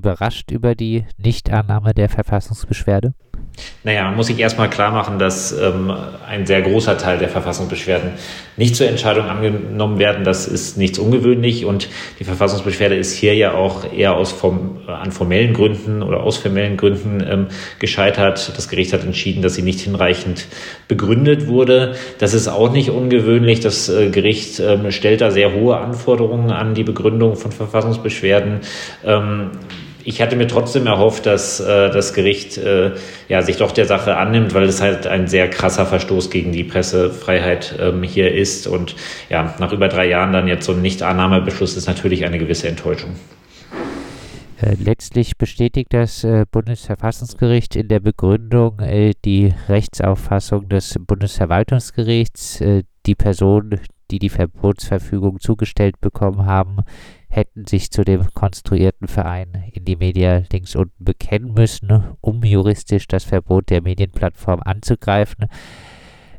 überrascht über die Nichtannahme der Verfassungsbeschwerde? Naja, muss ich erstmal klar machen, dass ähm, ein sehr großer Teil der Verfassungsbeschwerden nicht zur Entscheidung angenommen werden. Das ist nichts ungewöhnlich und die Verfassungsbeschwerde ist hier ja auch eher aus form, an formellen Gründen oder aus formellen Gründen ähm, gescheitert. Das Gericht hat entschieden, dass sie nicht hinreichend begründet wurde. Das ist auch nicht ungewöhnlich. Das äh, Gericht ähm, stellt da sehr hohe Anforderungen an die Begründung von Verfassungsbeschwerden. Ähm, ich hatte mir trotzdem erhofft, dass äh, das Gericht äh, ja, sich doch der Sache annimmt, weil es halt ein sehr krasser Verstoß gegen die Pressefreiheit ähm, hier ist. Und ja, nach über drei Jahren dann jetzt so ein Nichtannahmebeschluss ist natürlich eine gewisse Enttäuschung. Äh, letztlich bestätigt das äh, Bundesverfassungsgericht in der Begründung äh, die Rechtsauffassung des Bundesverwaltungsgerichts. Die Personen, die die Verbotsverfügung zugestellt bekommen haben, hätten sich zu dem konstruierten Verein in die Media links unten bekennen müssen, um juristisch das Verbot der Medienplattform anzugreifen.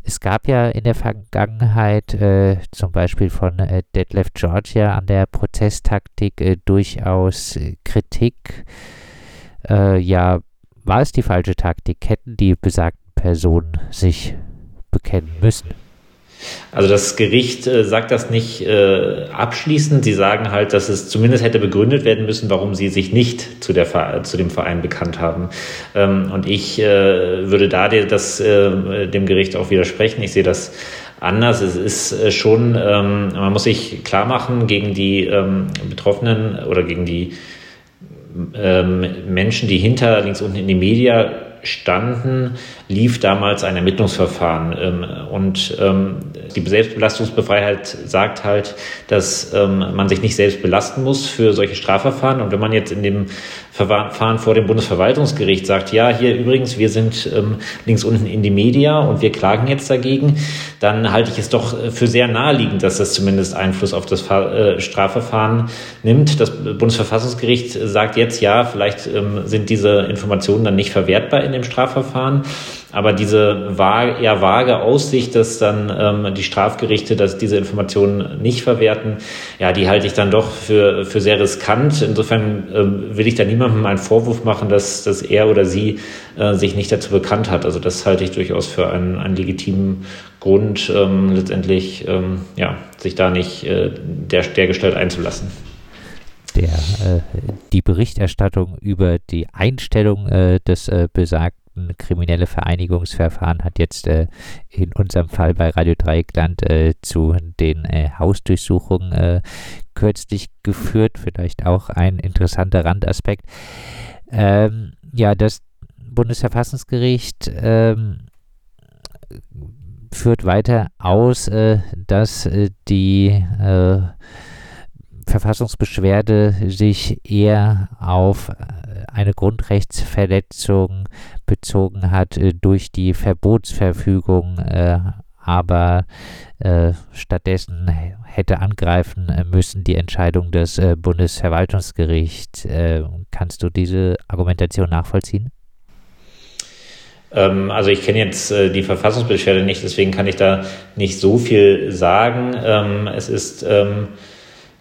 Es gab ja in der Vergangenheit äh, zum Beispiel von äh, Detlef Georgia an der Prozesstaktik äh, durchaus äh, Kritik. Äh, ja, war es die falsche Taktik? Hätten die besagten Personen sich bekennen müssen? Also das Gericht äh, sagt das nicht äh, abschließend. Sie sagen halt, dass es zumindest hätte begründet werden müssen, warum sie sich nicht zu, der, zu dem Verein bekannt haben. Ähm, und ich äh, würde da das, äh, dem Gericht auch widersprechen. Ich sehe das anders. Es ist äh, schon, ähm, man muss sich klar machen gegen die ähm, Betroffenen oder gegen die ähm, Menschen, die hinter links unten in die Media standen, lief damals ein Ermittlungsverfahren. Ähm, und ähm, die Selbstbelastungsbefreiheit sagt halt, dass ähm, man sich nicht selbst belasten muss für solche Strafverfahren. Und wenn man jetzt in dem Verfahren vor dem Bundesverwaltungsgericht sagt, ja, hier übrigens, wir sind ähm, links unten in die Media und wir klagen jetzt dagegen, dann halte ich es doch äh, für sehr naheliegend, dass das zumindest Einfluss auf das äh, Strafverfahren nimmt. Das Bundesverfassungsgericht sagt jetzt, ja, vielleicht ähm, sind diese Informationen dann nicht verwertbar in dem Strafverfahren. Aber diese vage, eher vage Aussicht, dass dann ähm, die Strafgerichte dass diese Informationen nicht verwerten, ja, die halte ich dann doch für, für sehr riskant. Insofern ähm, will ich da niemandem einen Vorwurf machen, dass, dass er oder sie äh, sich nicht dazu bekannt hat. Also das halte ich durchaus für einen, einen legitimen Grund, ähm, letztendlich ähm, ja, sich da nicht äh, der, der Gestalt einzulassen. Der, äh, die Berichterstattung über die Einstellung äh, des äh, besagten kriminelle Vereinigungsverfahren hat jetzt äh, in unserem Fall bei Radio Dreieckland äh, zu den äh, Hausdurchsuchungen äh, kürzlich geführt. Vielleicht auch ein interessanter Randaspekt. Ähm, ja, das Bundesverfassungsgericht ähm, führt weiter aus, äh, dass äh, die Verfassungsbeschwerde sich eher auf eine Grundrechtsverletzung bezogen hat äh, durch die Verbotsverfügung, äh, aber äh, stattdessen hätte angreifen müssen die Entscheidung des Bundesverwaltungsgerichts. Kannst du diese Argumentation nachvollziehen? Ähm, also ich kenne jetzt die Verfassungsbeschwerde nicht, deswegen kann ich da nicht so viel sagen. Ähm, es ist ähm,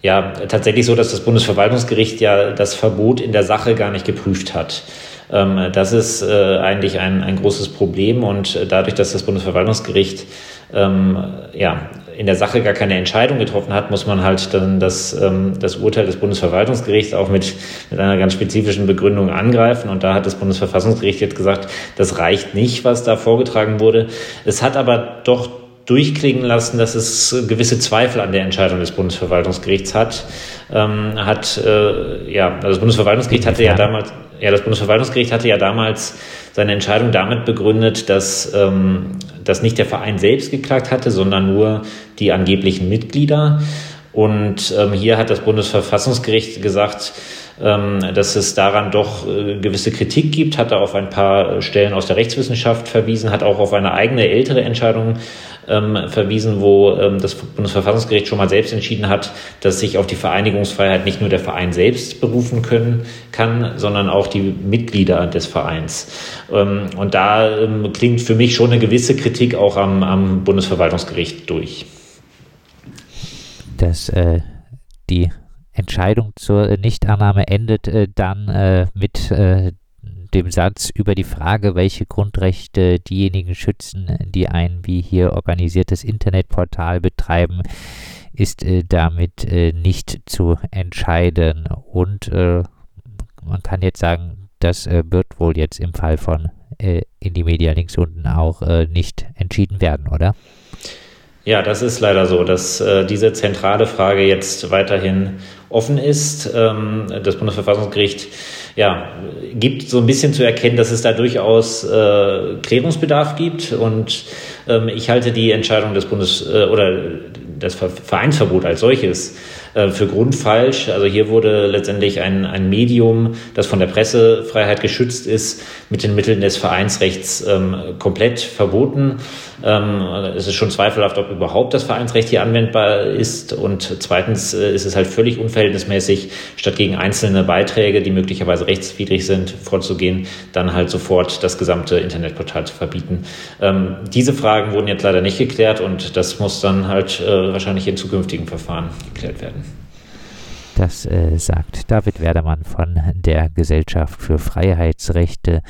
ja tatsächlich so, dass das Bundesverwaltungsgericht ja das Verbot in der Sache gar nicht geprüft hat. Ähm, das ist äh, eigentlich ein, ein großes Problem und dadurch, dass das Bundesverwaltungsgericht ähm, ja, in der Sache gar keine Entscheidung getroffen hat, muss man halt dann das, ähm, das Urteil des Bundesverwaltungsgerichts auch mit, mit einer ganz spezifischen Begründung angreifen. Und da hat das Bundesverfassungsgericht jetzt gesagt, das reicht nicht, was da vorgetragen wurde. Es hat aber doch durchklingen lassen, dass es gewisse Zweifel an der Entscheidung des Bundesverwaltungsgerichts hat. Ähm, hat äh, ja, also das Bundesverwaltungsgericht hatte ja damals, ja, das Bundesverwaltungsgericht hatte ja damals seine Entscheidung damit begründet, dass, ähm, dass nicht der Verein selbst geklagt hatte, sondern nur die angeblichen Mitglieder. Und ähm, hier hat das Bundesverfassungsgericht gesagt, ähm, dass es daran doch äh, gewisse Kritik gibt, hat er auf ein paar Stellen aus der Rechtswissenschaft verwiesen, hat auch auf eine eigene ältere Entscheidung ähm, verwiesen, wo ähm, das Bundesverfassungsgericht schon mal selbst entschieden hat, dass sich auf die Vereinigungsfreiheit nicht nur der Verein selbst berufen können kann, sondern auch die Mitglieder des Vereins. Ähm, und da ähm, klingt für mich schon eine gewisse Kritik auch am, am Bundesverwaltungsgericht durch. Dass äh, die Entscheidung zur Nichtannahme endet äh, dann äh, mit äh, dem Satz über die Frage, welche Grundrechte diejenigen schützen, die ein wie hier organisiertes Internetportal betreiben, ist äh, damit äh, nicht zu entscheiden. Und äh, man kann jetzt sagen, das äh, wird wohl jetzt im Fall von äh, Indie Media links unten auch äh, nicht entschieden werden, oder? Ja, das ist leider so, dass äh, diese zentrale Frage jetzt weiterhin offen ist. Ähm, das Bundesverfassungsgericht ja, gibt so ein bisschen zu erkennen, dass es da durchaus äh, Klärungsbedarf gibt. Und ich halte die Entscheidung des Bundes äh, oder das Vereinsverbot als solches äh, für grundfalsch. Also hier wurde letztendlich ein, ein Medium, das von der Pressefreiheit geschützt ist, mit den Mitteln des Vereinsrechts ähm, komplett verboten. Ähm, es ist schon zweifelhaft, ob überhaupt das Vereinsrecht hier anwendbar ist. Und zweitens äh, ist es halt völlig unverhältnismäßig, statt gegen einzelne Beiträge, die möglicherweise rechtswidrig sind, vorzugehen, dann halt sofort das gesamte Internetportal zu verbieten. Ähm, diese Fragen wurden jetzt leider nicht geklärt und das muss dann halt äh, wahrscheinlich in zukünftigen Verfahren geklärt werden. Das äh, sagt David Werdermann von der Gesellschaft für Freiheitsrechte.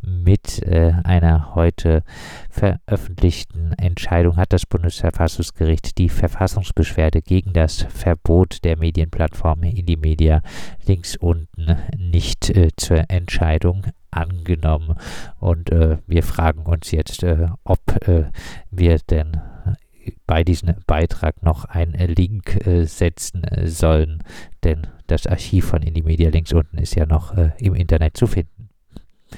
Mit äh, einer heute veröffentlichten Entscheidung hat das Bundesverfassungsgericht die Verfassungsbeschwerde gegen das Verbot der Medienplattform Indie-Media links unten nicht äh, zur Entscheidung angenommen. Und äh, wir fragen uns jetzt, äh, ob äh, wir denn bei diesem Beitrag noch einen Link äh, setzen äh, sollen, denn das Archiv von Indie Media links unten ist ja noch äh, im Internet zu finden.